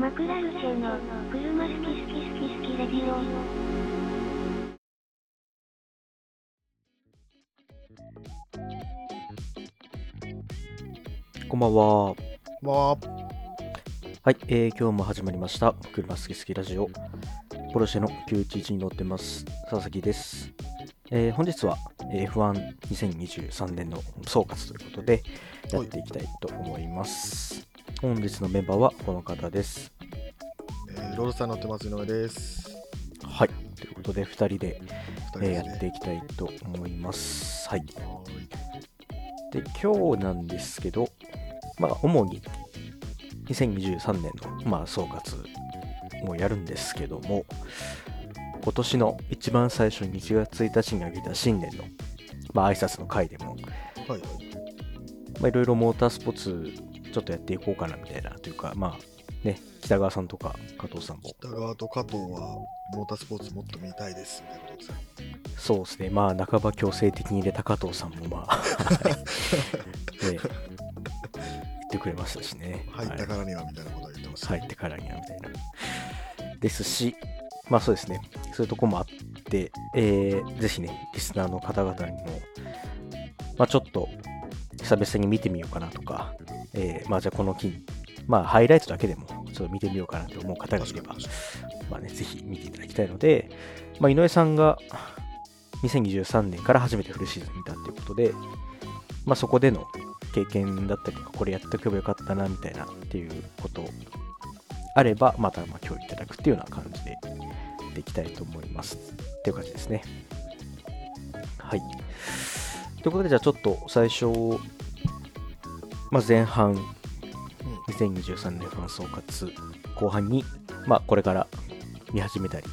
マクラルチェの車好き好き好き好きレディオ。こんばんは。まあ、はい、えー今日も始まりました。車好き好きラジオ。ポルシェの911に乗ってます。佐々木です。えー本日はえー F12023 年の総括ということでやっていきたいと思います。本日のメンバーはこの方です。えーロードスター乗ってます井上です。はい、ということで2人で、二人でえーやっていきたいと思います。はい。はで、今日なんですけど、まあ、主に2023年の、まあ、総括をやるんですけども、今年の一番最初に1月1日に挙げた新年の、まあ、挨拶の回でも、いはい。まあ、いろいろモータースポーツちょっとやっていこうかなみたいなというか、まあ、ね、北川さんとか加藤さんも、北川と加藤はモータースポーツもっと見たいですみたいなことですね。そうですね、まあ、半ば強制的に入れた加藤さんも、まあ、はいね言ってくれましたしね。入っはいたからにはみたいなことは言ってました。入ってからにはみたいな。ですし、まあそうですね、そういうとこもあって、えーぜひね、リスナーの方々にも、まあちょっと久々に見てみようかなとか、えーまあじゃあこの機に、まあハイライトだけでもちょっと見てみようかなと思う方がいれば、まあね、ぜひ見ていただきたいので、まあ井上さんが2023年から初めてフルシーズン見たっていうことで、まあそこでの経験だったりとか、これやっておけばよかったなみたいなっていうことあれば、またまあ共有いただくっていうような感じでできたいと思います。っていう感じですね。はい。ということで、じゃあちょっと最初、まあ、前半、2023年ファン総括、後半に、まあ、これから見始めたり、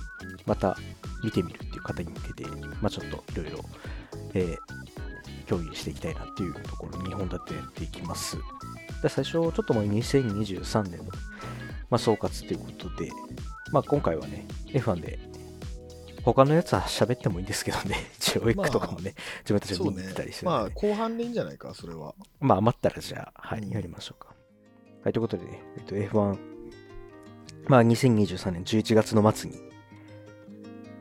また見てみるっていう方に向けて、まあ、ちょっといろいろ、えー共有していきたいなっていうところ、2本立てやっていきます。で最初、ちょっともう2023年の、まあ、総括ということで、まあ、今回はね、F1 で、他のやつは喋ってもいいんですけどね、一応エックとかもね、自分たちで見に行ったりす。るまんで、あ後半でいいんじゃないか、それは。まあ余ったらじゃあ、はい、うんやりましょうか。はい、ということでね、えっと、F1、まあ2023年11月の末に、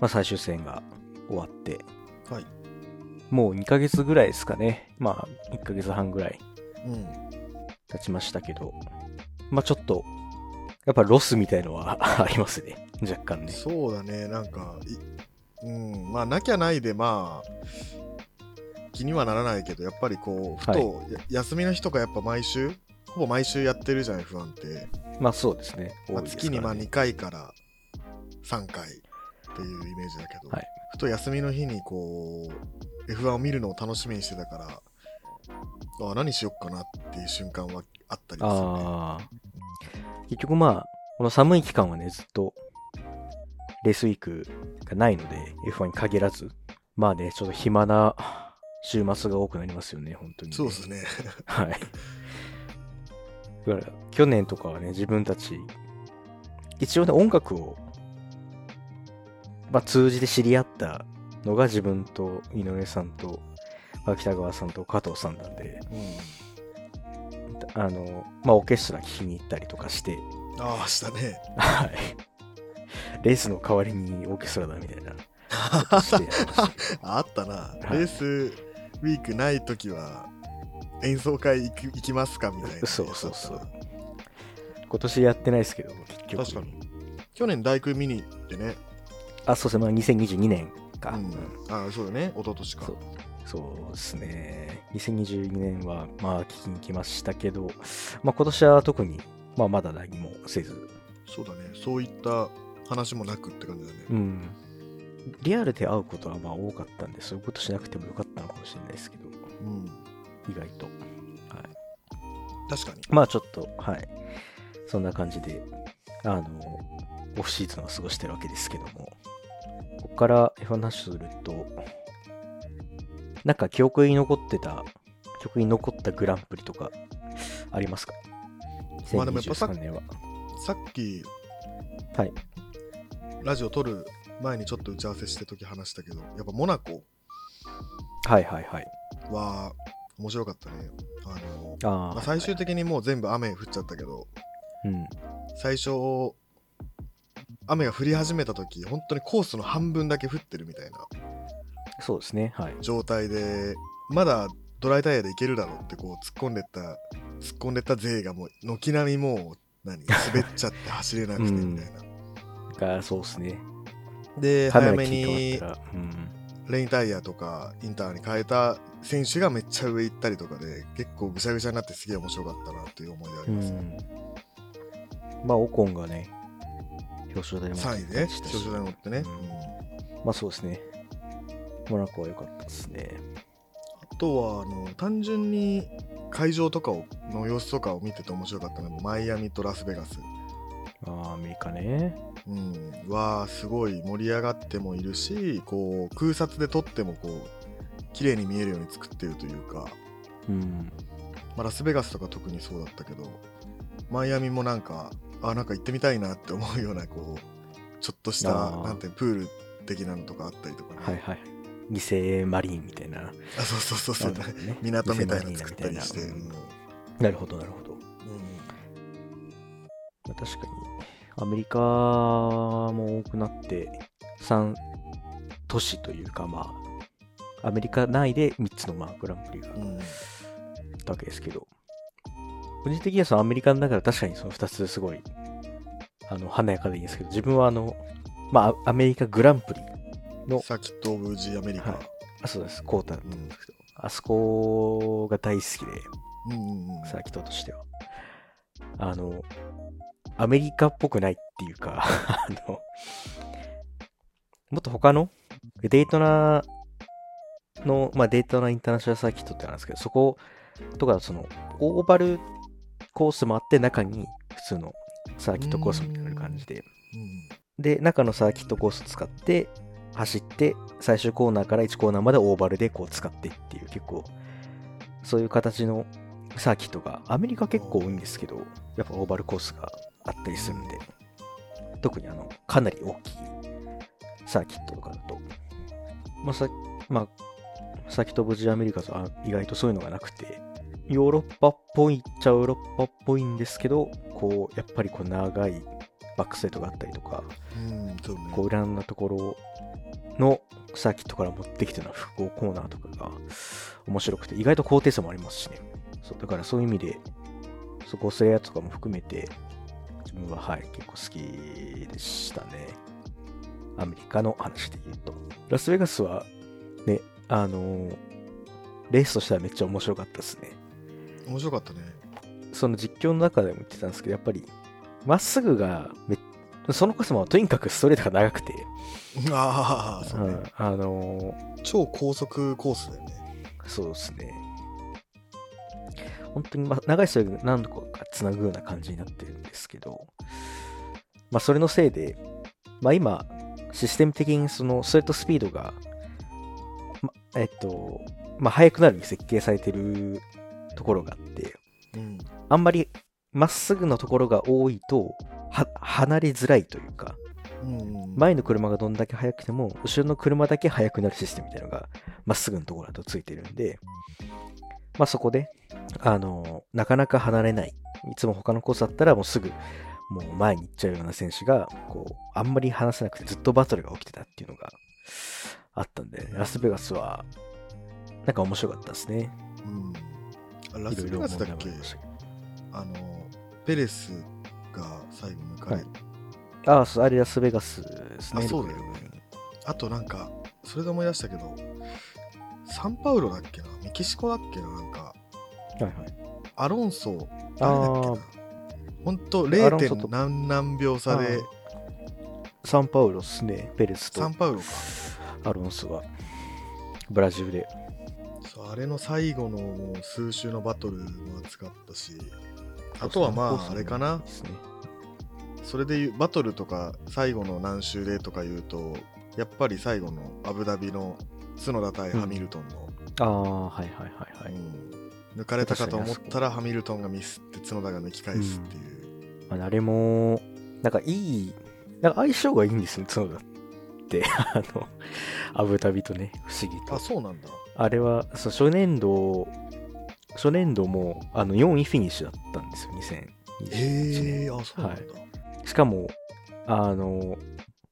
まあ最終戦が終わって、はい。もう2ヶ月ぐらいですかね。まあ1ヶ月半ぐらいうん。経ちましたけど、まあちょっと、やっぱロスみたいのは ありますね。若干ね。そうだね、なんか、いうん、まあなきゃないで、まあ、気にはならないけど、やっぱりこう、ふと、や休みの日とかやっぱ毎週、ほぼ毎週やってるじゃん、F1 って。まあそうですね。まあ、多いです月にまあからね2回から3回っていうイメージだけど、はいふと休みの日にこう F1 を見るのを楽しみにしてたからあ何しよっかなっていう瞬間はあったりですよね。ああ。結局まあ、この寒い期間はね、ずっと、レースウィークがないので、F1 に限らず、まあね、ちょっと暇な週末が多くなりますよね、本当に、そうですね。はい。だから、去年とかはね、自分たち、一応ね、音楽を、まあ、通じて知り合ったのが自分と井上さんと、まあ北川さんと加藤さんなんで、あの、まあ、オーケストラ聴きに行ったりとかして、ああ、したね。はい。レースの代わりにオーケストラだみたいなあったな。いレースウィークないときは演奏会行く行きますかみたいな。そうそうそう。今年やってないですけど、結局。確かに。去年大工見に行ってね。あ、そうですね、まあ、2022年か。うんうんああ、そうだね。一昨年かそ。うそうですね。2022年は、まあ、聞きに来ましたけど、まあ、今年は特に、まあ、まだ何もせず、そうだね。そういった話もなくって感じだね。うん。リアルで会うことはまあ多かったんで、そういうことしなくてもよかったのかもしれないですけど、うん。意外と。確かに。まあちょっと、はい。そんな感じで、あの、オフシーズンは過ごしてるわけですけども、ここから F1 の話すると、なんか記憶に残ってた、記憶に残ったグランプリとかありますか？まあでもやっぱさ2023年は。さっきはい。ラジオ撮る前にちょっと打ち合わせしてる時話したけど、やっぱモナコはいはいはい。は面白かったね。あのああ、まあ、最終的にもう全部雨降っちゃったけど、うん。最初雨が降り始めた時本当にコースの半分だけ降ってるみたいなそうですね。はい。状態でまだドライタイヤでいけるだろうってこう突っ込んでった突っ込んでった勢がもう軒並みもう何滑っちゃって走れなくてみたいな、が、そうですね。で早めに。レインタイヤとかインターに変えた選手がめっちゃ上行ったりとかで結構ぐしゃぐしゃになってすげえ面白かったなっていう思い出あうります、ん。まあ、オコンがね、表彰台も3位で表彰台乗ってね、まあ、そうですね。モナコは良かったですね。あとはあの単純に会場とかをの様子とかを見てて面白かったのはマイアミとラスベガス、ああ、アメリカね。うん、はすごい盛り上がってもいるしこう空撮で撮ってもこう綺麗に見えるように作ってるというか、うん。まあ、ラスベガスとか特にそうだったけどマイアミもなんかあなんか行ってみたいなって思うようなこうちょっとしたなんてプール的なのとかあったりとかね、はいはい。犠牲マリーンみたいな。あそうそうそうそう、ね。港みたいなの作ったりして、なうん。なるほど、なるほど。うん。まあ確かに、アメリカも多くなって、3都市というか、まあ、アメリカ内で3つのまあグランプリがあっうん。たわけですけど、個人的にはそのアメリカの中で確かにその2つすごい、あの、華やかでいいんですけど、自分はあの、まあ、アメリカグランプリの、サーキット・オブ・ジ・アメリカ、はい。あ、そうです、コータだったうんんですけど、あそこが大好きで、うんうんうん。サーキットとしては。あの、アメリカっぽくないっていうか、あの、もっと他の？デイトナの、まあ、デイトナインターナショナルサーキットってあるんですけど、そことか、その、オーバルコースもあって、中に普通のサーキットコースみたいな感じで、うん。で、中のサーキットコース使って、走って、最終コーナーから1コーナーまでオーバルでこう使ってっていう、結構、そういう形のサーキットが、アメリカ結構多いんですけど、やっぱオーバルコースがあったりするんで、特にあの、かなり大きいサーキットとかだと、まあ、さまあ、サーキット・オブ・ジ・アメリカとは意外とそういうのがなくて、ヨーロッパっぽいっちゃヨーロッパっぽいんですけど、こう、やっぱりこう長いバックストレートがあったりとか、うんそうねこういろんなところのサーキットから持ってきての複合コーナーとかが面白くて、意外と高低差もありますしね。そうだからそういう意味で、そこスレアとかも含めて、自分ははい、結構好きでしたね。アメリカの話で言うと。ラスベガスは、ね、あのーレースとしてはめっちゃ面白かったですね。面白かったねその実況の中でも言ってたんですけど、やっぱり、まっすぐがめ、そのコースもとにかくストレートが長くて、ああそうね、うんあのー超高速コースだよねそうですね。本当に、まあ、長いストレート何度かつなぐような感じになってるんですけど、まあ、それのせいで、まあ、今、システム的にそのストレートスピードが、ま、えっと、まあ、速くなるように設計されてるところがあって、うん。あんまりまっすぐのところが多いと、は離れづらいというか、前の車がどんだけ速くても、後ろの車だけ速くなるシステムみたいなのが、まっすぐのところだとついてるんで、まあそこで、あの、なかなか離れない。いつも他のコースだったらもうすぐ、もう前に行っちゃうような選手が、こう、あんまり離せなくてずっとバトルが起きてたっていうのがあったんで、ラスベガスは、なんか面白かったですね。うん。あラスベガスだっけ？あのペレスが最後抜かれ、はい。ああ、そうあれラスベガスですね。あそうだよね。あとなんかそれで思い出したけどサンパウロだっけな？メキシコだっけななんかはいはい。アロンソあ誰だっけなーほんとアロンソ 0. と何何秒差でサンパウロっすね。ペレスとサンパウロかアロンソがブラジルで。そうあれの最後のもう数周のバトルも熱かったしあとはまああれかな。それで言うバトルとか最後の何周でとか言うとやっぱり最後のアブダビの角田対ハミルトンの、ああ、はいはいはいはい。うん。抜かれたかと思ったらハミルトンがミスって角田が抜き返すっていう、まあ、あれも、なんかいい、なんか相性がいいんですね、角田って。あの、アブダビとね、不思議と。あそうなんだ。あれは、そう初年度、初年度も、あの、4位フィニッシュだったんですよ、21へえあそうなんだ、しかも、あの、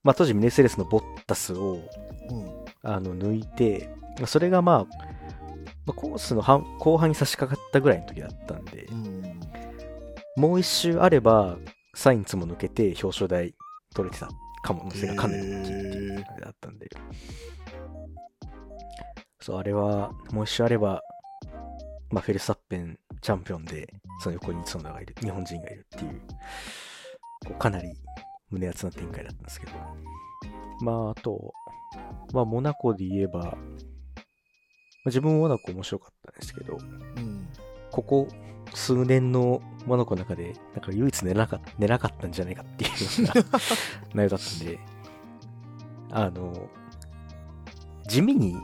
まあ、当時メルセデスのボッタスをうん。あの抜いて、まあそれがまあ、まあコースの半後半に差し掛かったぐらいの時だったんでう、んもう一周あれば、サインツも抜けて表彰台取れてた可能性がかなり大きいっていうあれだったんで。そう、あれは、もう一周あれば、まあ、フェルスタッペンチャンピオンで、その横に角田がいる、日本人がいるっていう、こうかなり胸熱な展開だったんですけど。まあ、あと、まあ、モナコで言えば、自分もモナコ面白かったんですけど、うんここ数年のモナコの中で、なんか唯一寝なか寝なかったんじゃないかっていうような内容だったんで、あの、地味に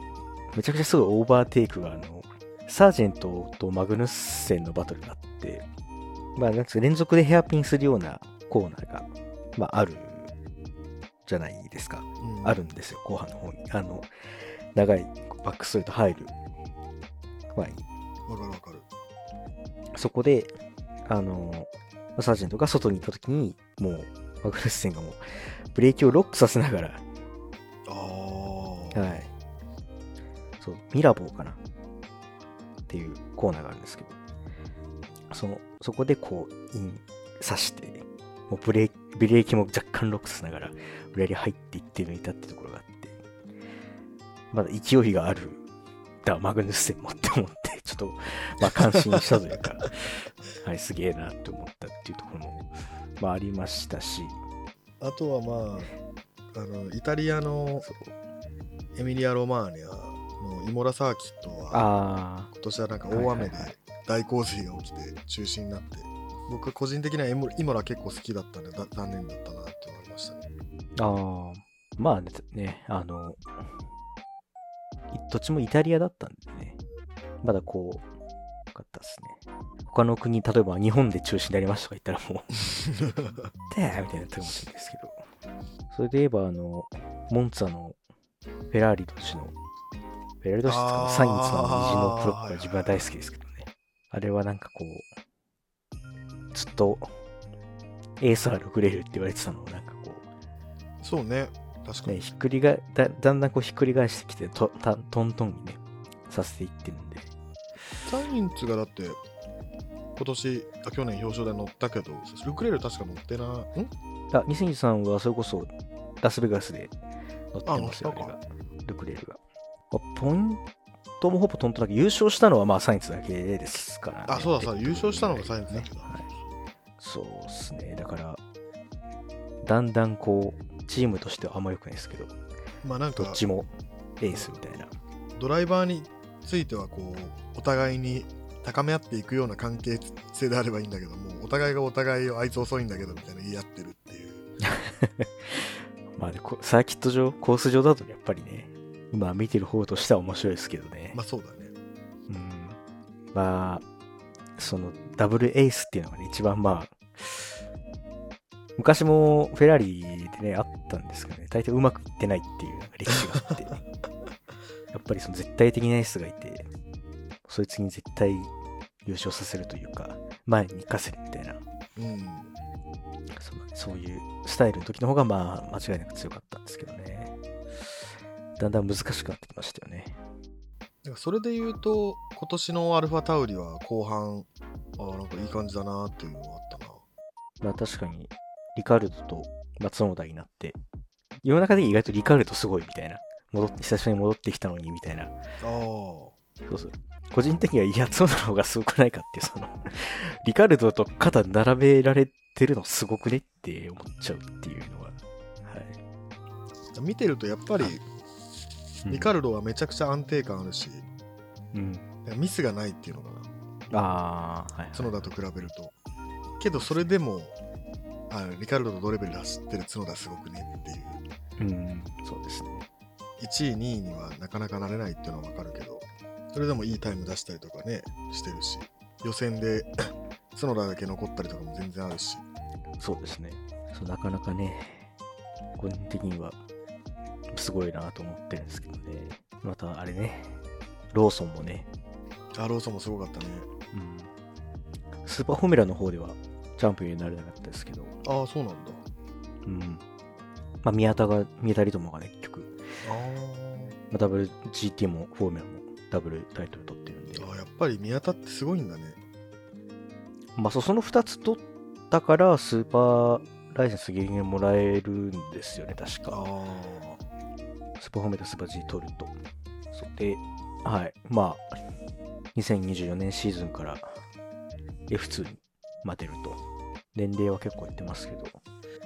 めちゃくちゃすごいオーバーテイクが、あの、サージェントとマグヌッセンのバトルがあって、まあ、なんつ連続でヘアピンするようなコーナーが、まあ、あるじゃないですか。うんあるんですよ、後半の方に。あの、長いバックストレート入る。前に。わかるわかる。そこで、あの、サージェントが外に行った時に、もう、マグヌッセンがもう、ブレーキをロックさせながら、ああはい。そう、ミラボーかな。っていうコーナーがあるんですけど、その、そこでこう、イン、刺して、もうブレーキ、ブレーキも若干ロックさせながら、裏に入っていって抜いたってところがあって、まだ勢いがある、だ、マグヌッセンもって思って、ちょっと、まあ感心したというか、はい、すげえなって思ったっていうところも、まあありましたし、あとはまああのイタリアのエミリア・ロマーニャのイモラサーキットはあ今年はなんか大雨ではいはいはい。大洪水が起きて中止になって僕個人的にはエモイモラ結構好きだったんでだ残念だったなって思いましたね。あ、ああ、まあね、ねあの、いどっちもイタリアだったんでね、まだこう、よかったですね。他の国、例えば日本で中止になりましたとか言ったらもう、でーみたいになってるかもしれないですけど、それで言えば、あの、モンツァのフェラーリ同士の、フェラーリ同士ですかあーね、サインツの虹のプロップが自分は大好きですけどね。あれはなんかこう、ずっとエースは6レールって言われてたのをなんかこう、そうね確かに、ね、ひっくりがだだんだんこうひっくり返してきてとたトントンにねさせていってるんで。サインツがだって今年あ去年表彰台乗ったけどルクレール確か乗ってなん？あ2023はそれこそラスベガスで乗ってますよあ乗ったあれが。ルクレールが、まあポイントもほぼトントンだけど優勝したのはまあサインツだけですから、ね、あそうだそう優勝したのがサインツだねけど。はい、そうですね。だからだんだんこうチームとしてはあんま良くないですけどまあなんかどっちもエースみたいな。ドライバーについてはこうお互いに高め合っていくような関係性であればいいんだけどもお互いがお互いをあいつ遅いんだけどみたいな言い合ってるっていう。まあサーキット上、コース上だとやっぱりね、まあ見てる方としては面白いですけどね。まあそうだね。うん、まあ、そのダブルエースっていうのがね、一番まあ、昔もフェラーリでね、あったんですけどね、大体うまくいってないっていう歴史があって、やっぱりその絶対的なエースがいて、そいつに絶対優勝させるというか、前に行かせるみたいな、うん。そうそういうスタイルの時の方がまあ間違いなく強かったんですけどね。だんだん難しくなってきましたよね。それで言うと今年のアルファタウリは後半あなんかいい感じだなっていうのがあったな。まあ確かに、リカルドと松野田になって、世の中で意外とリカルドすごいみたいな。戻って、久しぶりに戻ってきたのにみたいな。ああそうそう。個人的には、いや、角田の方がすごくないかっていう、その、リカルドと肩並べられてるのすごくねって思っちゃうっていうのは。はい。見てるとやっぱりうんリカルドはめちゃくちゃ安定感あるし、うん。ミスがないっていうのかなああ、はい、はい。角田と比べるとけどそれでもあリカルドと同レベルで走ってる角田すごくねっていう。うん、そうですね。1位2位にはなかなかなれないっていうのは分かるけどそれでもいいタイム出したりとかねしてるし予選で 角田だけ残ったりとかも全然あるし。そうですね。そうなかなかね、個人的にはすごいなと思ってるんですけどね。またあれね、ローソンもね、アローソンもすごかったね。うん、スーパーフォーミュラの方ではチャンピオンになれなかったですけど、ああそうなんだうん。まあ、宮田が、宮田リトモがね、結局、あまあ、WGT もフォーミュラもダブルタイトル取ってるんで、ーあーやっぱり宮田ってすごいんだねまあ、そうその2つ取ったから、スーパーライセンスギリギリもらえるんですよね、確か。あスーパーフォーミュラスーパー G 取ると。そうで、はい。まあ、2024年シーズンから F2 にまあ出ると。年齢は結構いってますけど、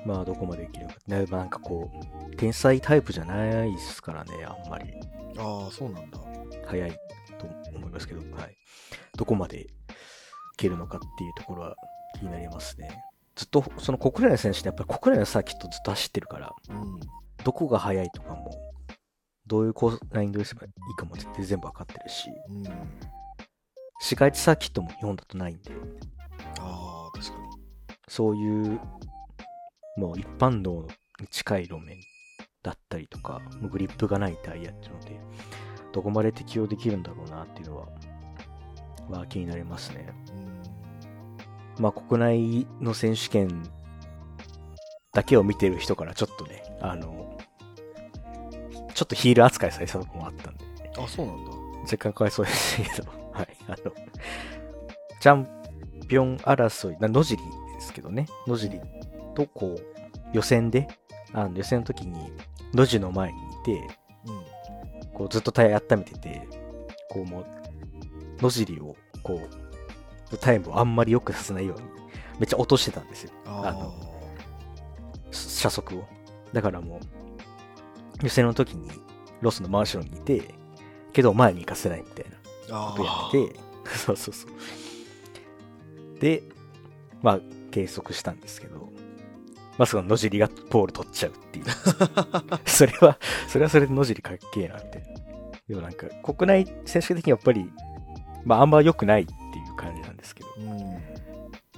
まあどこまでいけるか。ねまあなんかこう、天才タイプじゃないですからね、あんまり。ーあーそうなんだ早いと思いますけど、はい。どこまでいけるのかっていうところは気になりますね。ずっと、その国内の選手ってやっぱり国内のサーキットずっと走ってるから、うんどこが速いとかも、どういうコースラインドすればいいかも絶対全部わかってるし、うん市街地サーキットも日本だとないんで、あそういう、もう一般道に近い路面だったりとか、もうグリップがないタイヤっていうので、どこまで適用できるんだろうなっていうのは、は気になりますね。うん。まあ国内の選手権だけを見てる人からちょっとね、あの、ちょっとヒール扱いされたとこもあったんで、あそうなんだ。若干かわいそうですけど、はい、あの、チャンピオン争い、な野尻ですけどね、野尻とこう、予選で、あの予選の時に野尻の前にいて、うんこうずっとタイヤ温めてて、こうもう、野尻を、こう、タイムをあんまり良くさせないように、めっちゃ落としてたんですよ。ああの車速を。だからもう、予選の時にロスの真後ろにいて、けど前に行かせないみたいなあことやってて、そうそうそう。で、まあ、計測したんですけど、まさかの野尻がポール取っちゃうっていう。それは、それはそれで野尻かっけえな、みたいな。でもなんか、国内選手権的にやっぱり、まあ、あんま良くないっていう感じなんですけど、うん、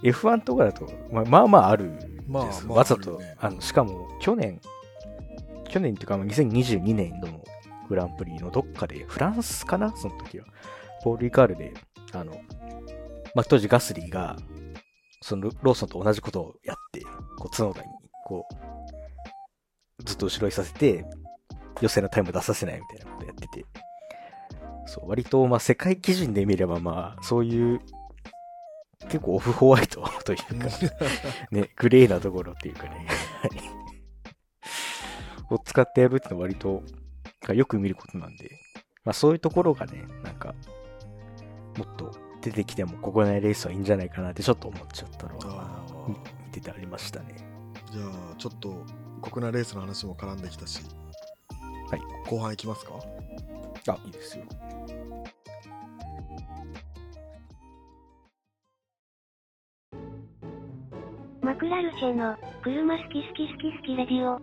F1 とかだと、まあ、まあまああるんです、まあまあわざと、あのしかも去年去年っていうかまあ2022年のグランプリのどっかでフランスかな？その時は。ポール・リカールであの、まあ、当時ガスリーがそのローソンと同じことをやってこう角田にこうずっと後ろにさせて予選のタイム出させないみたいなことやってて。そう割とまあ世界基準で見ればまあそういう結構オフホワイトというか、ね、グレーなところっていうかね、を使ってやるってのは割とがよく見ることなんで、まあそういうところがね、なんか、もっと出てきても国内レースはいいんじゃないかなってちょっと思っちゃったのは、見ててありましたね。じゃあちょっと国内レースの話も絡んできたしはい後半いきますか？あ、いいですよ。マクラルシェの車好き好き好き好きレディオ。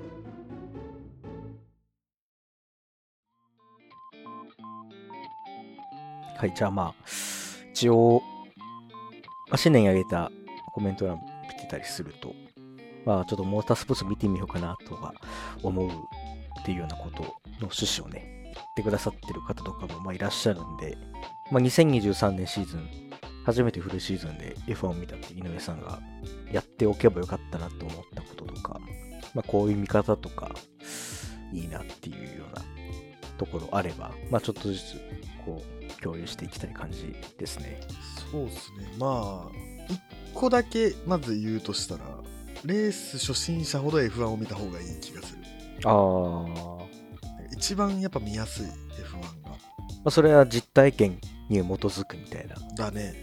はい、じゃあまあ、一応、まあ、新年に上げたコメント欄見てたりすると、まあちょっとモータースポーツ見てみようかなとか思うっていうようなことの趣旨をね、言ってくださってる方とかもまあいらっしゃるんで、まあ2023年シーズン、初めてフルシーズンで F1 を見たって井上さんがやっておけばよかったなと思ったこととか、まあこういう見方とか、いいなっていうようなところあれば、まあちょっとずつこう共有していきたい感じですね。そうですね。まあ一個だけまず言うとしたらレース初心者ほど F1 を見た方がいい気がする。あ一番やっぱ見やすい F1 が。まあ、それは実体験に基づくみたいな。だね、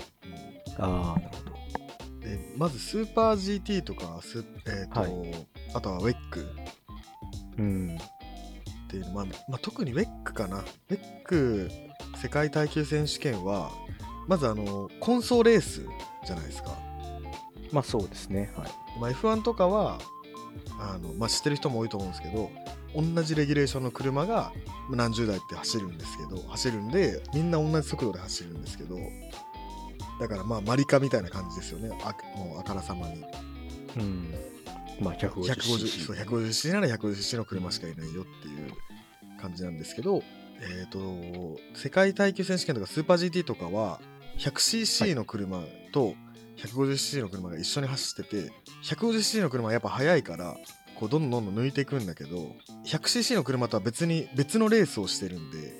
ああ、なるほど。うんでまずスーパー GT とかス、えーとはい。あとはウェック。うん。っていうのまあまあ、特にウェックかな。ウェック世界耐久選手権はまずあのコンソーレースじゃないですか、まあそうですね。はい。まあ、F1 とかはあの、まあ、知ってる人も多いと思うんですけど同じレギュレーションの車がまあ何十台って走るんですけど走るんでみんな同じ速度で走るんですけどだからまあマリカみたいな感じですよねあもうあからさまにうん。まあ 150cc。150そう 150cc なら 150cc の車しかいないよっていう感じなんですけど、えっ、と、世界耐久選手権とかスーパー GT とかは 100cc の車と 150cc の車が一緒に走ってて 150cc の車はやっぱ速いからこうどんどんどんどん抜いていくんだけど 100cc の車とは別に別のレースをしてるんで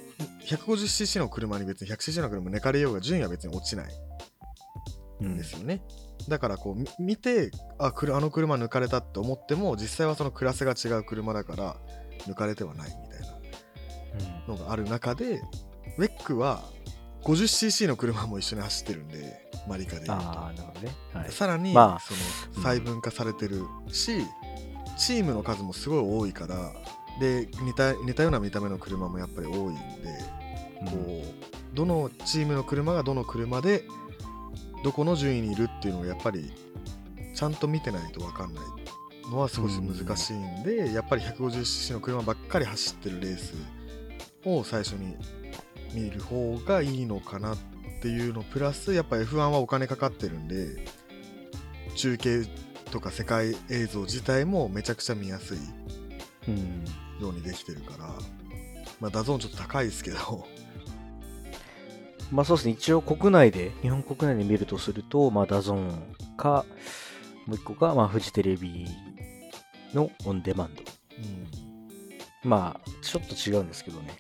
150cc の車に別に 100cc の車抜かれようが順位は別に落ちない。うん。んですよね、だからこうみ見てああの車抜かれたって思っても実際はそのクラスが違う車だから抜かれてはないみたいなのがある中でウェックは 50cc の車も一緒に走ってるんでマリカで言うとああ、なるほどね。はい。さらに、まあそうんの細分化されてるし、チームの数もすごい多いからで似た似たような見た目の車もやっぱり多いんで、こうどのチームの車がどの車でどこの順位にいるっていうのをやっぱりちゃんと見てないと分かんないのは少し難しいんで、やっぱり 150cc の車ばっかり走ってるレースを最初に見る方がいいのかなっていうのプラスやっぱ F1 はお金かかってるんで中継とか世界映像自体もめちゃくちゃ見やすいうん。ようにできてるからまあダゾーンちょっと高いですけど まあそうですね、一応国内で、日本国内で見るとすると、まあダゾーンか、もう一個が、まあフジテレビのオンデマンド。うんまあ、ちょっと違うんですけどね。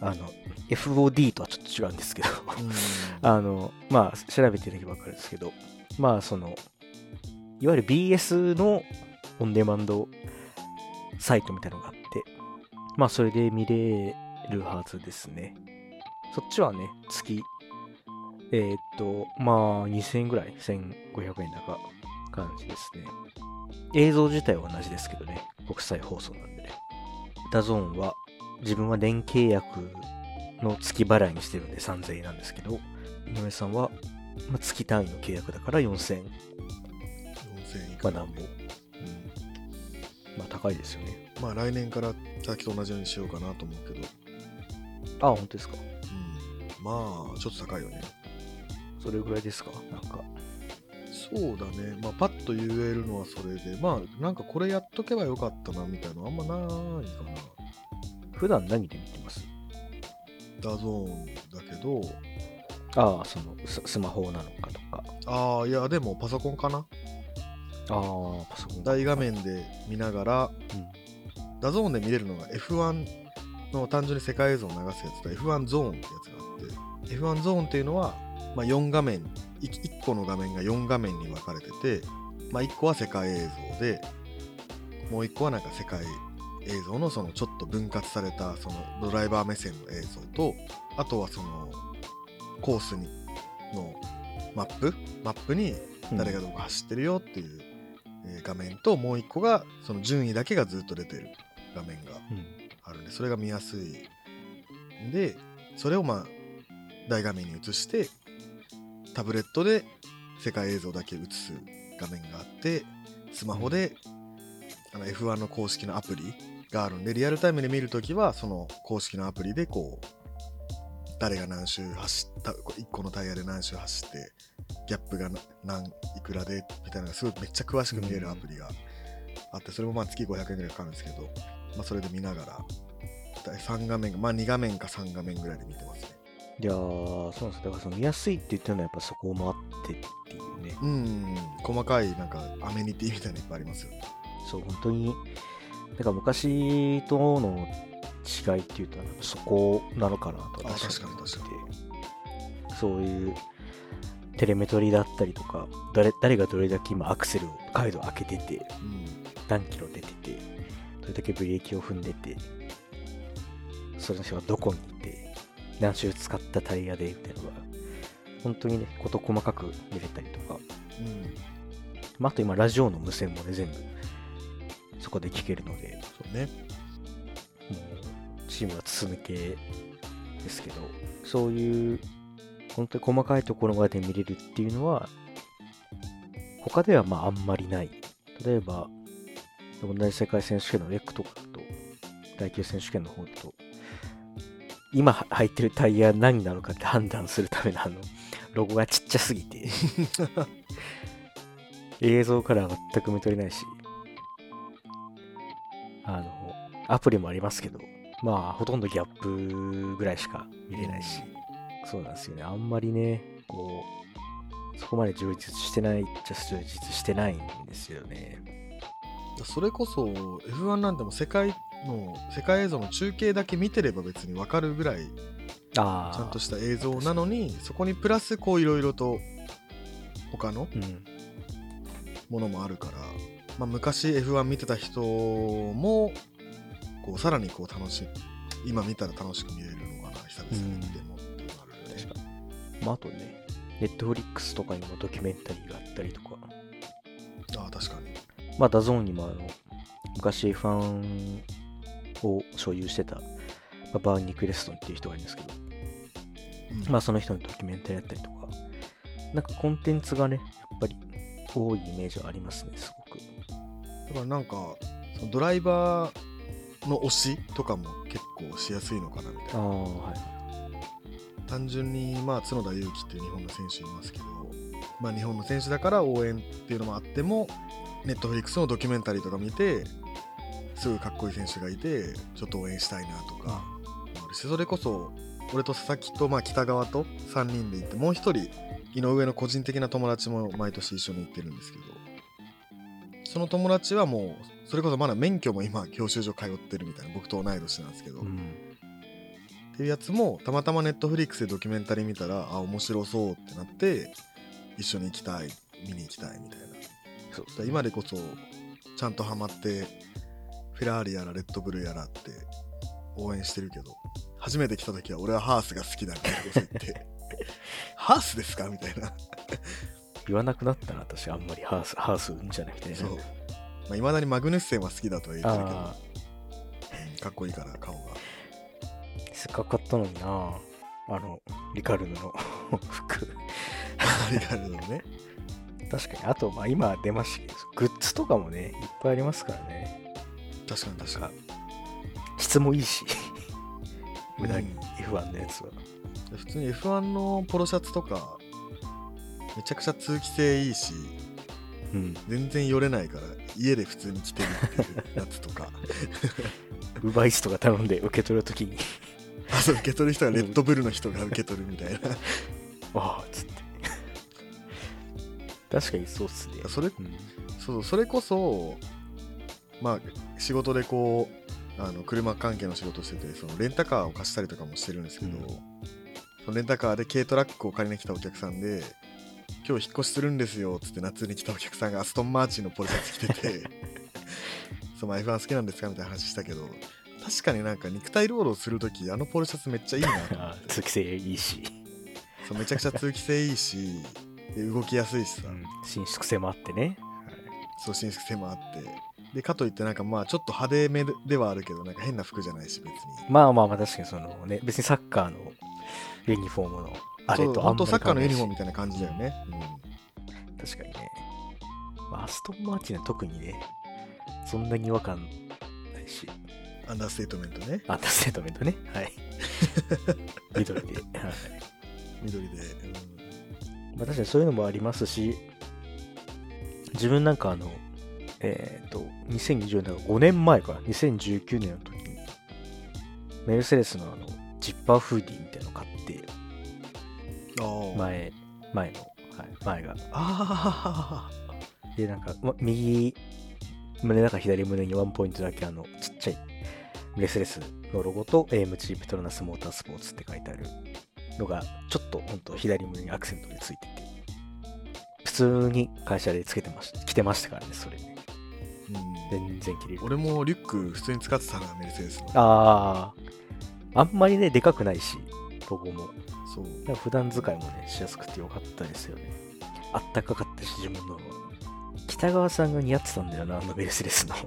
あの、FOD とはちょっと違うんですけど、あの、まあ、調べてみればわかるんですけど、まあ、その、いわゆる BS のオンデマンドサイトみたいなのがあって、まあ、それで見れるはずですね。そっちはね、月、えーっと、まあ、2000円ぐらい、1500円高感じですね。映像自体は同じですけどね、国際放送なんでね。ダゾーンは、自分は年契約の月払いにしてるんで3000円なんですけど、井上さんは、まあ、月単位の契約だから4000円。4000円以下まあなんぼ。まあ高いですよね。まあ来年からさっきと同じようにしようかなと思うけど、あ、本当ですか。うん、まあちょっと高いよねそれぐらいですか？なんか。そうだねまあパッと言えるのはそれでまあなんかこれやっとけばよかったなみたいなのあんまないかな普段何で見てます？ダゾーンだけどああ、そのス、スマホなのかとか。ああいやでもパソコンかなああ、パソコン。大画面で見ながらうん。ダゾーンで見れるのが F1 の単純に世界映像を流すやつと F1 ゾーンってやつがあって F1 ゾーンっていうのは、まあ、4画面 1, 個の画面が4画面に分かれてて、まあ、1個は世界映像でもう1個はなんか世界映像のそのちょっと分割されたそのドライバー目線の映像とあとはそのコースにのマップマップに誰がどこ走ってるよっていう、えー画面ともう1個がその順位だけがずっと出てる画面がうん。あるんでそれが見やすいんでそれをまあ大画面に映してタブレットで世界映像だけ映す画面があってスマホであの F1 の公式のアプリがあるんでリアルタイムで見るときはその公式のアプリでこう誰が何周走った1個のタイヤで何周走ってギャップがな何いくらでみたいなのがすごいめっちゃ詳しく見れるアプリがあってそれもまあ月500円ぐらいかかるんですけど、まあ、それで見ながら第3画面がまあ2画面か3画面ぐらいで見てますねいやー、そうなんです。だからその見やすいって言ってるのはやっぱそこもあってっていうね。うん細かいなんかアメニティみたいなのいっぱいありますよねそう、本当に、なんか昔との違いっていうと、そこなのかなとあ私は確かに確か思っててそういうテレメトリだったりとか、誰誰がどれだけ今アクセルをガイド開けてて、うん。何キロ出てて、どれだけブレーキを踏んでて、その人がどこにいて、何周使ったタイヤで、みたいなのが、本当にね、事細かく見れたりとか、うん。まあ、あと今、ラジオの無線もね、全部、そこで聞けるので、そうね。もう、チームは筒抜けですけど、そういう、本当に細かいところまで見れるっていうのは、他ではまああんまりない。例えば、同じ世界選手権のレックとかだと、第9選手権の方だと、今は履いてるタイヤ何なのかって判断するためのあの、ロゴがちっちゃすぎて、映像からは全く見取れないし、あの、アプリもありますけど、まあ、ほとんどギャップぐらいしか見れないし、そうなんですよね。あんまりね、こう、そこまで充実してないじゃ充実してないんですよね。それこそ F1 なんてもう世界の世界映像の中継だけ見てれば別に分かるぐらい。ちゃんとした映像なのにそこにプラスこういろいろと他のうん。ものもあるから、まあ、昔 F1 見てた人もこうさらにこう楽しい今見たら楽しく見れるのかな久々に見てもっていうのがあるよね。まあ、あとね、ネットフリックスとかにもドキュメンタリーがあったりとか、ああ確かに。まあ、ダゾーンにもあの、昔 F1 を所有してた、まあバーニー・エクレストンっていう人がいるんですけど、うん。まあ、その人のドキュメンタリーだったりとか、なんかコンテンツがね、やっぱり多いイメージはありますね、すごく。だからなんかそのドライバーの推しとかも結構しやすいのかなみたいなはい。単純にまあ角田裕毅っていう日本の選手いますけど、まあ、日本の選手だから応援っていうのもあってもネットフリックスのドキュメンタリーとか見てすごいかっこいい選手がいてちょっと応援したいなとかもあるしそれこそ俺と佐々木とまあ北川と3人で行ってもう1人井上の個人的な友達も毎年一緒に行ってるんですけどその友達はもうそれこそまだ免許も今教習所通ってるみたいな僕と同い年なんですけど、うん。っていうやつもたまたまネットフリックスでドキュメンタリー見たらあ面白そうってなって一緒に行きたい見に行きたいみたいな。そうだから今でこそちゃんとハマってフェラーリやらレッドブルやらって応援してるけど初めて来た時は俺はハースが好きだみたいなこと言って ハースですかみたいな言わなくなったな、私、あんまりハース、ハースうんじゃなくてね。そう。まあ、未だにマグヌッセンは好きだとは言ってるけど。かっこいいから顔が。せっかく買ったのにな。あの、リカルドの 服。リカルドのね。確かに、あと、まあ今出ましたけど、グッズとかもね、いっぱいありますからね。確かに確かに。質もいいし、無駄にうん F1 のやつは。普通に F1 のポロシャツとかめちゃくちゃ通気性いいしうん。全然よれないから家で普通に着てるっていうやつとかウーバーイーツとか頼んで受け取るときに、あそう受け取る人はレッドブルの人が受け取るみたいなわ あっつって。確かにそうっすね。それうんそうそれこそまあ仕事でこうあの車関係の仕事しててそのレンタカーを貸したりとかもしてるんですけど、うんそのレンタカーで軽トラックを借りに来たお客さんで今日引っ越しするんですよっつって夏に来たお客さんがアストンマーチンのポロシャツ着てて。そうまあ F1 好きなんですかみたいな話したけど確かになんか肉体労働するときあのポロシャツめっちゃいいな。通気性いいし、そうめちゃくちゃ通気性いいしで動きやすいしさ、うん伸縮性もあってね。そう伸縮性もあって。でかといってなんかまあちょっと派手めではあるけどなんか変な服じゃないし別に。まあまあまあ確かにそのね、別にサッカーのユニフォームのあれと本当サッカーのユニフォームムみたいな感じだよね、確かにね。まあ、アストンマーチンは特にね、そんなに違和感ないし、うん、アンダーステートメントねアンダーステートメントね。はい。緑で。はい。緑で、まあ確かにそういうのもありますし、自分なんかあの、えっ、と、2020年、5年前から、2019年の時に、メルセデスのあの、ジッパーフーディーみ前、前の、はい、前が。あで、なんか、ま右胸だか左胸にワンポイントだけあの、ちっちゃいメルセデスのロゴと AMG ペトロナスモータースポーツって書いてあるのが、ちょっと本当左胸にアクセントでついてて、普通に会社でつけてました、着てましたからね、それね。うん、全然着れる。俺もリュック普通に使ってたなメルセデスのああ、あんまりね、でかくないし、ロゴも。そう普段使いもね、しやすくてよかったですよね。あったかかったし、自分の。北川さんが似合ってたんだよな、あのメルセデスの。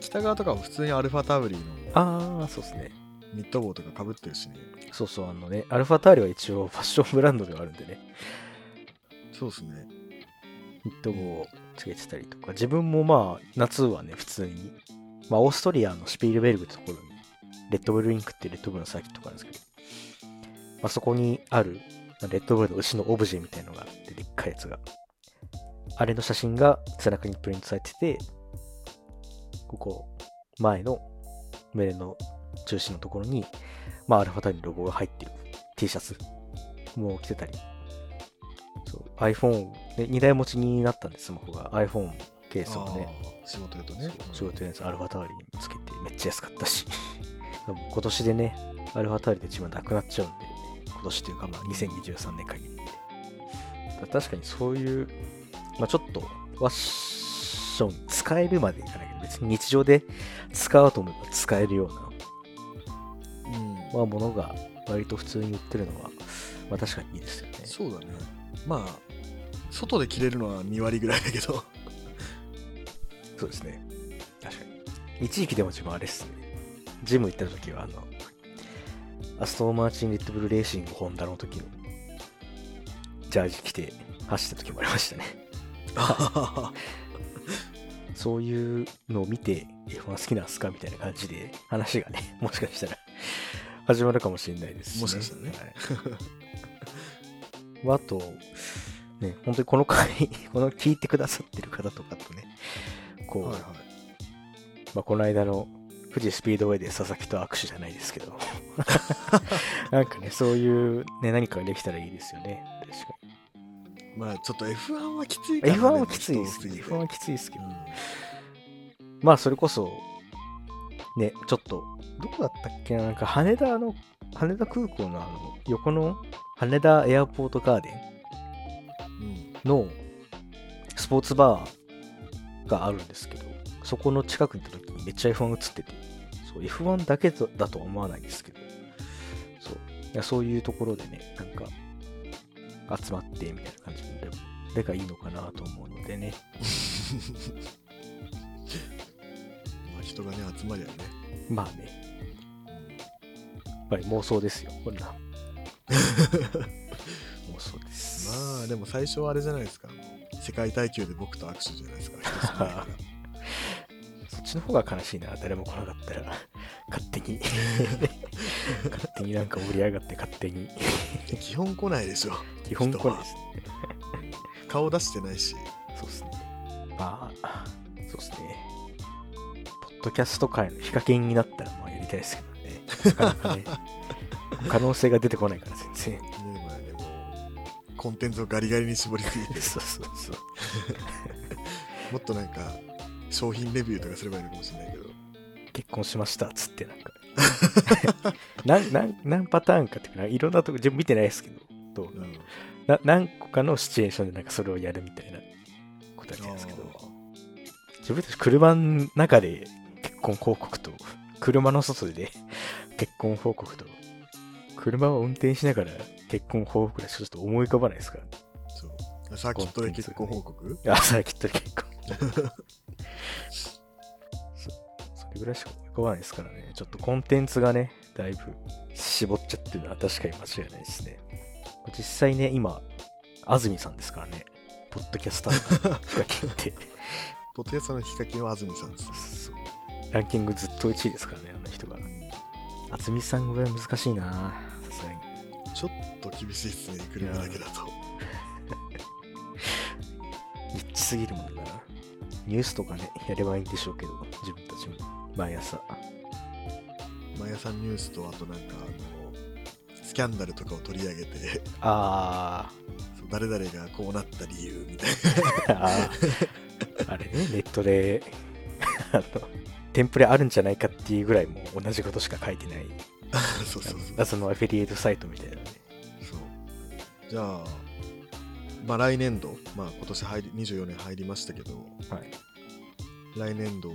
北側とかも普通にアルファタウリーのああ、そうですね。ニット帽とかかぶってるしねそうそう、あのね、アルファターリは一応ファッションブランドではあるんでね、そうですねニット帽をつけてたりとか、自分もまあ、夏はね、普通に、まあ、オーストリアのシュピールベルグってところに、レッドブルリンクっていうレッドブルのサーキットがあるんですけど、まあ、そこにある、レッドブルの牛のオブジェみたいのがあって、でっかいやつが。あれの写真が背中にプリントされてて、ここ、前の胸の中心のところに、まあ、アルファタイのロゴが入ってる T シャツも来てたり、iPhone、ね、2台持ちになったんで、スマホが。iPhone ケースをね、仕事やとね。仕事のやつアルファタワリにつけてめっちゃ安かったしでも今年でねアルファタワリで一番なくなっちゃうんで今年というかまあ2023年限りでだ確かにそういう、まあ、ちょっとファッション使えるまでいかないけど別に日常で使おうと思えば使えるような、うんまあ、ものが割と普通に売ってるのは、まあ、確かにいいですよねそうだねまあ外で着れるのは2割ぐらいだけどそうですね。確かに。一時期でも自分あれっすね。ジム行った時は、あの、アストンマーチン・レッドブル・レーシング・ホンダの時の、ジャージ着て走った時もありましたね。そういうのを見て、F1 好きなんすかみたいな感じで、話がね、もしかしたら始まるかもしれないですし、もしかしたらね。はい。まああと、ね、本当にこの回、この聞いてくださってる方とかとね、こう、はいはい。まあ、この間の富士スピードウェイで佐々木と握手じゃないですけど、なんかね、そういう、ね、何かができたらいいですよね。確かまあちょっと F1 はきついに。から、ね、F1 はきついですね。人多すぎて F1 はきついですけど。うんまあ、それこそ、ね、ちょっと、どこだったっけな、なんか羽田の、羽田空港のあの、横の羽田エアポートガーデうんンのスポーツバーがあるんですけど、そこの近くに行った時にめっちゃ F1 映ってて、そう F1 だけだだとは思わないですけど、そういやそういうところでね、なんか、集まってみたいな感じで、でがいいのかなと思うのでね、まあ人がね集まりゃね。まあね、やっぱり妄想ですよ、こんな。妄想です。まあでも最初はあれじゃないですか。世界耐久で僕と握手じゃないですか ちの方が悲しいな、誰も来なかったら、勝手に、勝手になんか盛り上がって、勝手に、基本来ないでしょ基本来ないですね。顔出してないしそうですね。まあ、そうですね。ポッドキャスト界のヒカキンになったら、まあやりたいですけどね。なかなかね、可能性が出てこないから、全然。ねまあねもうコンテンツをガリガリに絞りすぎてそうそうそう。もっとなんか商品レビューとかすればいいのかもしれないけど。結婚しましたっつってなんか何何何パターンかっていうかいろんなとこ自分見てないですけどどううん。な何個かのシチュエーションでなんかそれをやるみたいなことやってるんですけど。自分たち車の中で結婚報告と車の外で 結婚報告と車を運転しながら結婚報告でちょっと思い浮かばないですからそう。サーキットで結婚報告？あさきっと結婚 そそれぐらいしか思い浮かばないですからね。ちょっとコンテンツがねだいぶ絞っちゃってるのは確かに間違いないですね。実際ね今安住さんですからね。ポッドキャスターのヒカキンって。ポッドキャストのヒカキンは安住さんです。そう。ランキングずっと1位ですからねあの人が。安住さんぐらい難しいな。さすがに。ちょっと厳しいっすね。車だけだと。ニッチすぎるもんなニュースとかねやればいいんでしょうけど自分たちも。毎朝。毎朝ニュースとあとなんかあのスキャンダルとかを取り上げてあそう誰々がこうなった理由みたいー。あれねネットであのテンプレあるんじゃないかっていうぐらいもう同じことしか書いてない。な そうそうそう。謎のアフィリエイトサイトみたいなね。そう。じゃあまあ来年度まあ今年入り24年入りましたけどはい。来年度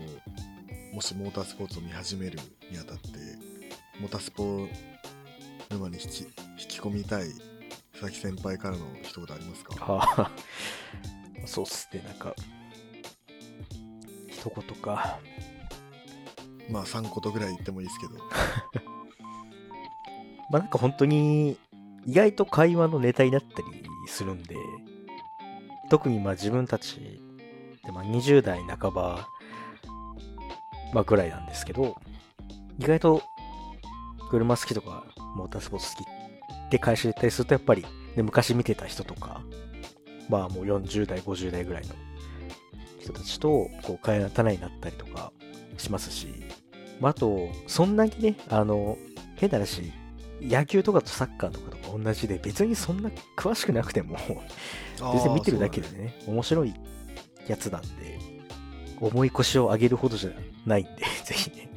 もしモータースポーツを見始めるにあたってモータースポ沼に引き引き込みたい佐々木先輩からの一言ありますか？ああそうっすね。なんか一言か。まあ3言ぐらい言ってもいいですけど。まあなんか本当に意外と会話のネタになったりするんで特にまあ自分たちでまあ20代半ば、まあ、ぐらいなんですけど意外と車好きとかモータースポーツ好きって会社で言ったりするとやっぱり、ね、昔見てた人とかまあもう40代50代ぐらいの人たちとこう会話の種になったりとかしますし、まあ、あとそんなにねあの変な話野球とかとサッカーとかとか同じで、別にそんな詳しくなくても、別に見てるだけでね、面白いやつなんで、重い腰を上げるほどじゃないんで、ぜひね、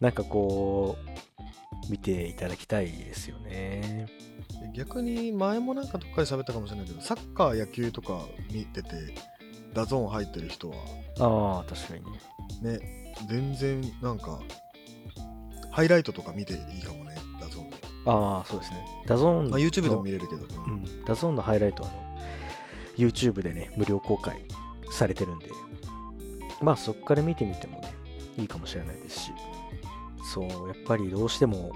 なんかこう、見ていただきたいですよね。逆に前もなんかどっかで喋ったかもしれないけど、サッカー、野球とか見てて、ダゾーン入ってる人は、ああ、確かにね。ね、全然なんか、ハイライトとか見ていいかも。ああ、そうですね。ダゾーンの、まあ、YouTube でも見れるけど、うん、ダゾーンのハイライトはあの YouTube でね、無料公開されてるんで、まあそこから見てみてもね、いいかもしれないですし、そう、やっぱりどうしても、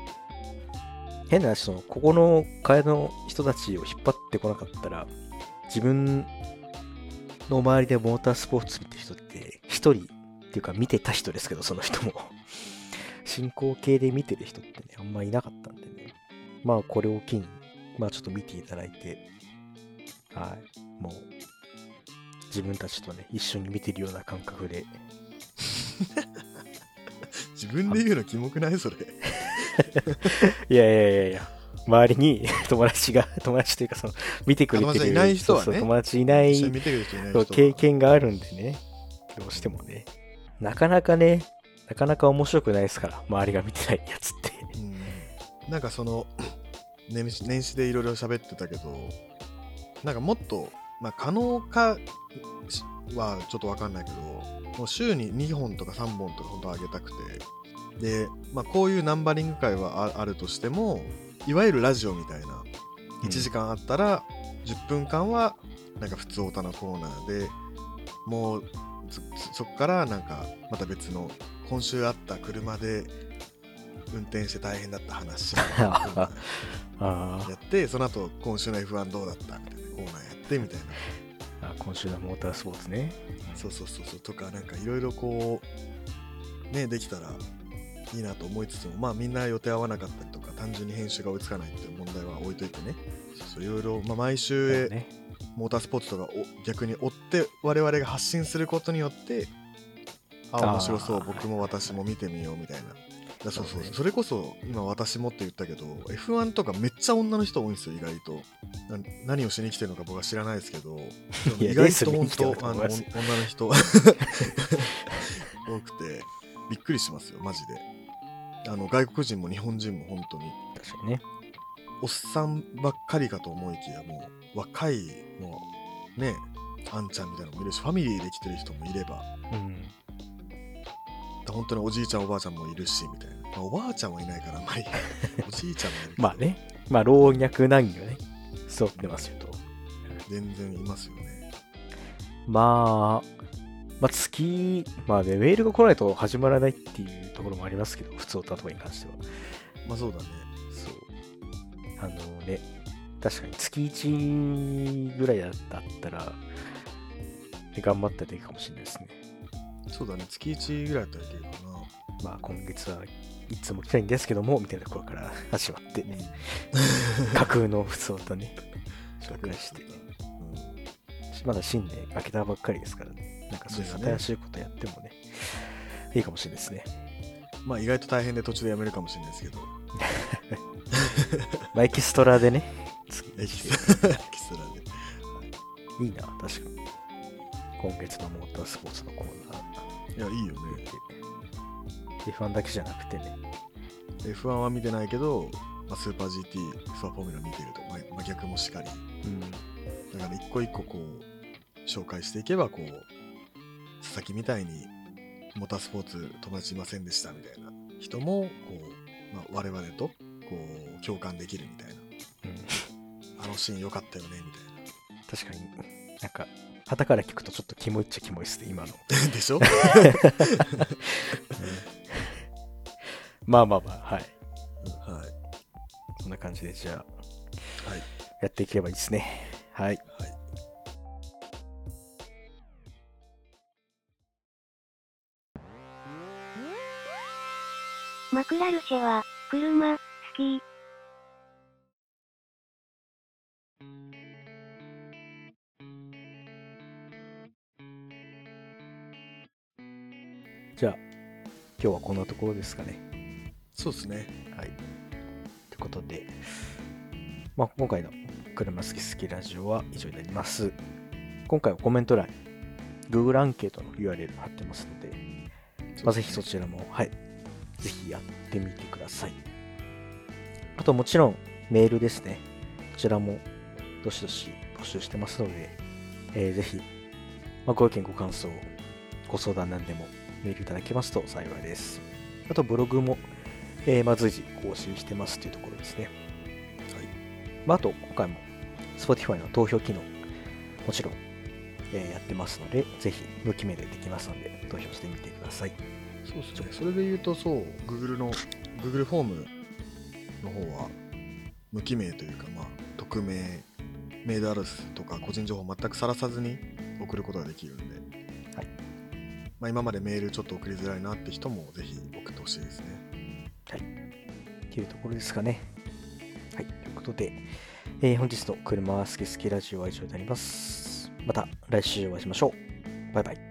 変な話、その、ここの会の人たちを引っ張ってこなかったら、自分の周りでモータースポーツ見てる人って、一人っていうか見てた人ですけど、その人も。進行形で見てる人ってね、あんまいなかったんでね。まあこれを機に、まあちょっと見ていただいて、はい、もう、自分たちとね、一緒に見てるような感覚で、自分で言うのキモくないそれ。いやいやいやいや、周りに 友達が、友達というかその、見てくれてる友達いない人はねそうそう友達いない経験があるんでね、どうしてもね、なかなかね、なかなか面白くないですから、周りが見てないやつって。うん。なんかその年始年始でいろいろ喋ってたけどなんかもっと、まあ、可能かはちょっと分かんないけどもう週に2本とか3本とか本当は上げたくて。で、まあ、こういうナンバリング会はあるとしてもいわゆるラジオみたいな1時間あったら10分間はなんか普通オタのコーナーでもうそこからなんかまた別の今週あった車で運転して大変だった話 あー。やってその後今週の F1 どうだったみたいなコーナーやってみたいな。あ、今週のモータースポーツね。そうそうそうそう。とかなんかいろいろこうねできたらいいなと思いつつもまあみんな予定合わなかったりとか単純に編集が追いつかないっていう問題は置いといてね。いろいろ、まあ、毎週ね、モータースポーツとかを逆に追って我々が発信することによってあ面白そう。僕も私も見てみよう。みたいなだそうそうねそれこそ今私もって言ったけど F1 とかめっちゃ女の人多いんですよ意外と。な何をしに来てるのか僕は知らないですけど。意外と本当あの女の人。多くて。びっくりしますよマジで。あの外国人も日本人も本当に。確かにね。おっさんばっかりかと思いきやもう若いもうねあんちゃんみたいなのもいるしファミリーで来てる人もいれば。うん。本当におじいちゃんおばあちゃんもいるしみたいな、まあ、おばあちゃんはいないからまり おじいちゃんもいるまあね、まあ老若男女ね、揃ってますよと。全然いますよねまあ、まあ月、まあね、メールが来ないと始まらないっていうところもありますけど、普通歌とかに関しては。まあそうだねそう。あのね、確かに月1ぐらいだったら、で頑張ったらいいかもしれないですね。そうだね。月1ぐらいだったらいけるかな。まあ今月はいつも来たいんですけども、みたいなところから始まってね、架空の普通歌ね、紹介して。うんまだ新年明けたばっかりですからね。なんかそういう新しいことやってもね、いいかもしれないですね。まあ意外と大変で途中でやめるかもしれないですけど。まあエキストラでね、月エキス1トラエキストラでで。いいな、確かに。今月のモータースポーツのコーナーいやいいよね。見て。F1 だけじゃなくてね、F1 は見てないけど、まあ、スーパー GT スーパーフォーミュラ見てると、まあまあ、逆もしかり。うん、だから一個一個こう紹介していけばこう佐々木みたいにモータースポーツ友達いませんでしたみたいな人もこう、まあ、我々とこう共感できるみたいな。うん、あのシーン良かったよねみた確かに、なんか、旗から聞くとちょっとキモいっちゃキモいっすね、今の。でしょ？まあまあまあ、はい。はいそんな感じで、じゃあ、はいやっていければいいですね。はい。はいマクラルシェは、車、好き。じゃあ、今日はこんなところですかね。そうですねはい。ということで、まあ、今回の車好き好きラジオは以上になります。今回はコメント欄に Google アンケートの URL 貼ってますので、まあ、ぜひそちらも、はい、ぜひやってみてください。あともちろんメールですね。こちらもどしどし募集してますので、えーぜひ、まあ、ご意見ご感想、ご相談なんでもメールいただけますと幸いです。あとブログも、えーまあ、随時更新してますというところですね。はい。まあ、あと今回も Spotify の投票機能、もちろん、えーやってますので、ぜひ無記名でできますので、投票してみてください。そうですね。それで言うと、そう、Google の、Google フォームの方は、無記名というか、まあ、匿名、メールアドレスとか個人情報全くさらさずに送ることができるんで、はいまあ、今までメールちょっと送りづらいなって人もぜひ送ってほしいですね。はいっていうところですかね。はい。ということで、えー本日の車好き好きラジオは以上になります。また来週お会いしましょう。バイバイ。